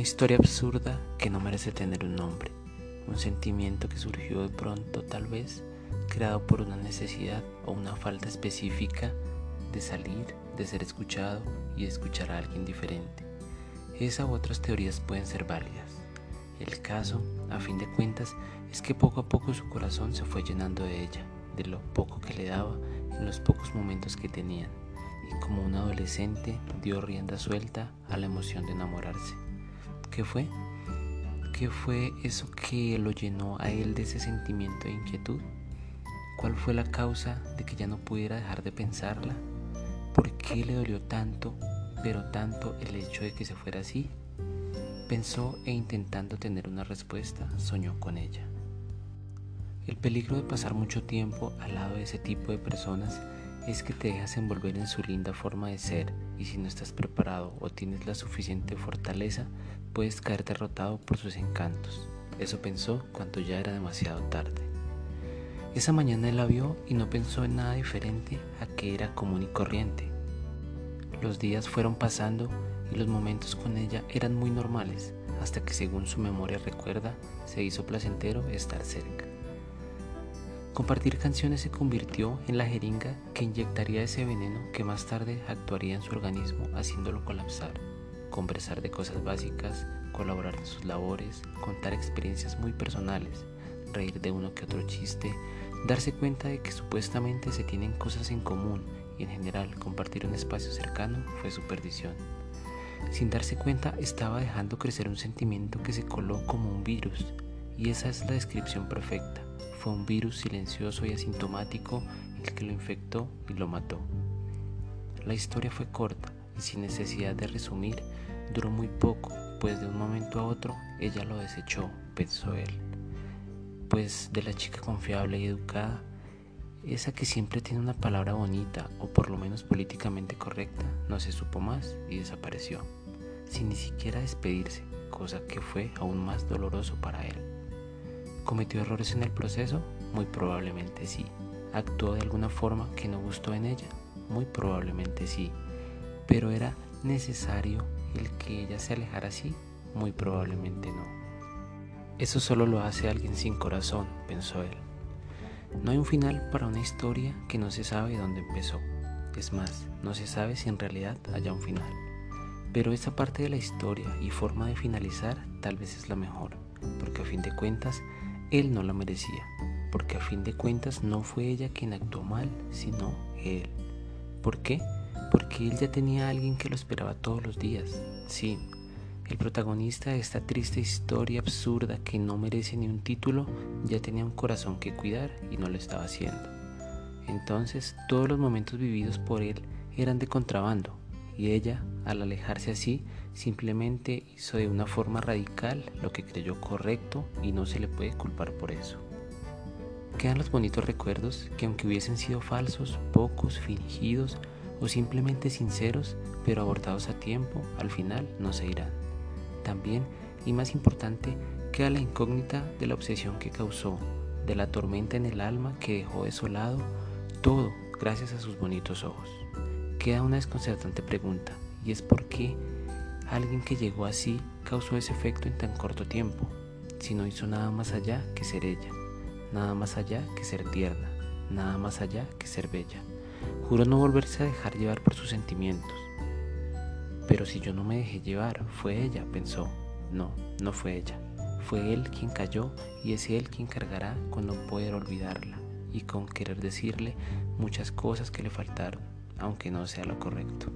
Una historia absurda que no merece tener un nombre. Un sentimiento que surgió de pronto, tal vez, creado por una necesidad o una falta específica de salir, de ser escuchado y escuchar a alguien diferente. Esa u otras teorías pueden ser válidas. El caso, a fin de cuentas, es que poco a poco su corazón se fue llenando de ella, de lo poco que le daba en los pocos momentos que tenían, y como un adolescente dio rienda suelta a la emoción de enamorarse. ¿Qué fue? ¿Qué fue eso que lo llenó a él de ese sentimiento de inquietud? ¿Cuál fue la causa de que ya no pudiera dejar de pensarla? ¿Por qué le dolió tanto, pero tanto el hecho de que se fuera así? Pensó e intentando tener una respuesta, soñó con ella. El peligro de pasar mucho tiempo al lado de ese tipo de personas es que te dejas envolver en su linda forma de ser y si no estás preparado o tienes la suficiente fortaleza, puedes caer derrotado por sus encantos. Eso pensó cuando ya era demasiado tarde. Esa mañana él la vio y no pensó en nada diferente a que era común y corriente. Los días fueron pasando y los momentos con ella eran muy normales, hasta que según su memoria recuerda, se hizo placentero estar cerca. Compartir canciones se convirtió en la jeringa que inyectaría ese veneno que más tarde actuaría en su organismo haciéndolo colapsar. Conversar de cosas básicas, colaborar en sus labores, contar experiencias muy personales, reír de uno que otro chiste, darse cuenta de que supuestamente se tienen cosas en común y en general compartir un espacio cercano fue su perdición. Sin darse cuenta estaba dejando crecer un sentimiento que se coló como un virus y esa es la descripción perfecta fue un virus silencioso y asintomático el que lo infectó y lo mató. La historia fue corta y sin necesidad de resumir, duró muy poco, pues de un momento a otro ella lo desechó, pensó él. Pues de la chica confiable y educada, esa que siempre tiene una palabra bonita o por lo menos políticamente correcta, no se supo más y desapareció, sin ni siquiera despedirse, cosa que fue aún más doloroso para él. ¿Cometió errores en el proceso? Muy probablemente sí. ¿Actuó de alguna forma que no gustó en ella? Muy probablemente sí. ¿Pero era necesario el que ella se alejara así? Muy probablemente no. Eso solo lo hace alguien sin corazón, pensó él. No hay un final para una historia que no se sabe dónde empezó. Es más, no se sabe si en realidad haya un final. Pero esa parte de la historia y forma de finalizar tal vez es la mejor, porque a fin de cuentas él no la merecía, porque a fin de cuentas no fue ella quien actuó mal, sino él. ¿Por qué? Porque él ya tenía a alguien que lo esperaba todos los días. Sí, el protagonista de esta triste historia absurda que no merece ni un título ya tenía un corazón que cuidar y no lo estaba haciendo. Entonces todos los momentos vividos por él eran de contrabando y ella, al alejarse así, simplemente hizo de una forma radical lo que creyó correcto y no se le puede culpar por eso. Quedan los bonitos recuerdos que aunque hubiesen sido falsos, pocos, fingidos o simplemente sinceros, pero abortados a tiempo, al final no se irán. También, y más importante, queda la incógnita de la obsesión que causó, de la tormenta en el alma que dejó desolado, todo gracias a sus bonitos ojos. Queda una desconcertante pregunta, y es por qué Alguien que llegó así causó ese efecto en tan corto tiempo, si no hizo nada más allá que ser ella, nada más allá que ser tierna, nada más allá que ser bella. Juró no volverse a dejar llevar por sus sentimientos. Pero si yo no me dejé llevar, fue ella, pensó. No, no fue ella. Fue él quien cayó y es él quien cargará con no poder olvidarla y con querer decirle muchas cosas que le faltaron, aunque no sea lo correcto.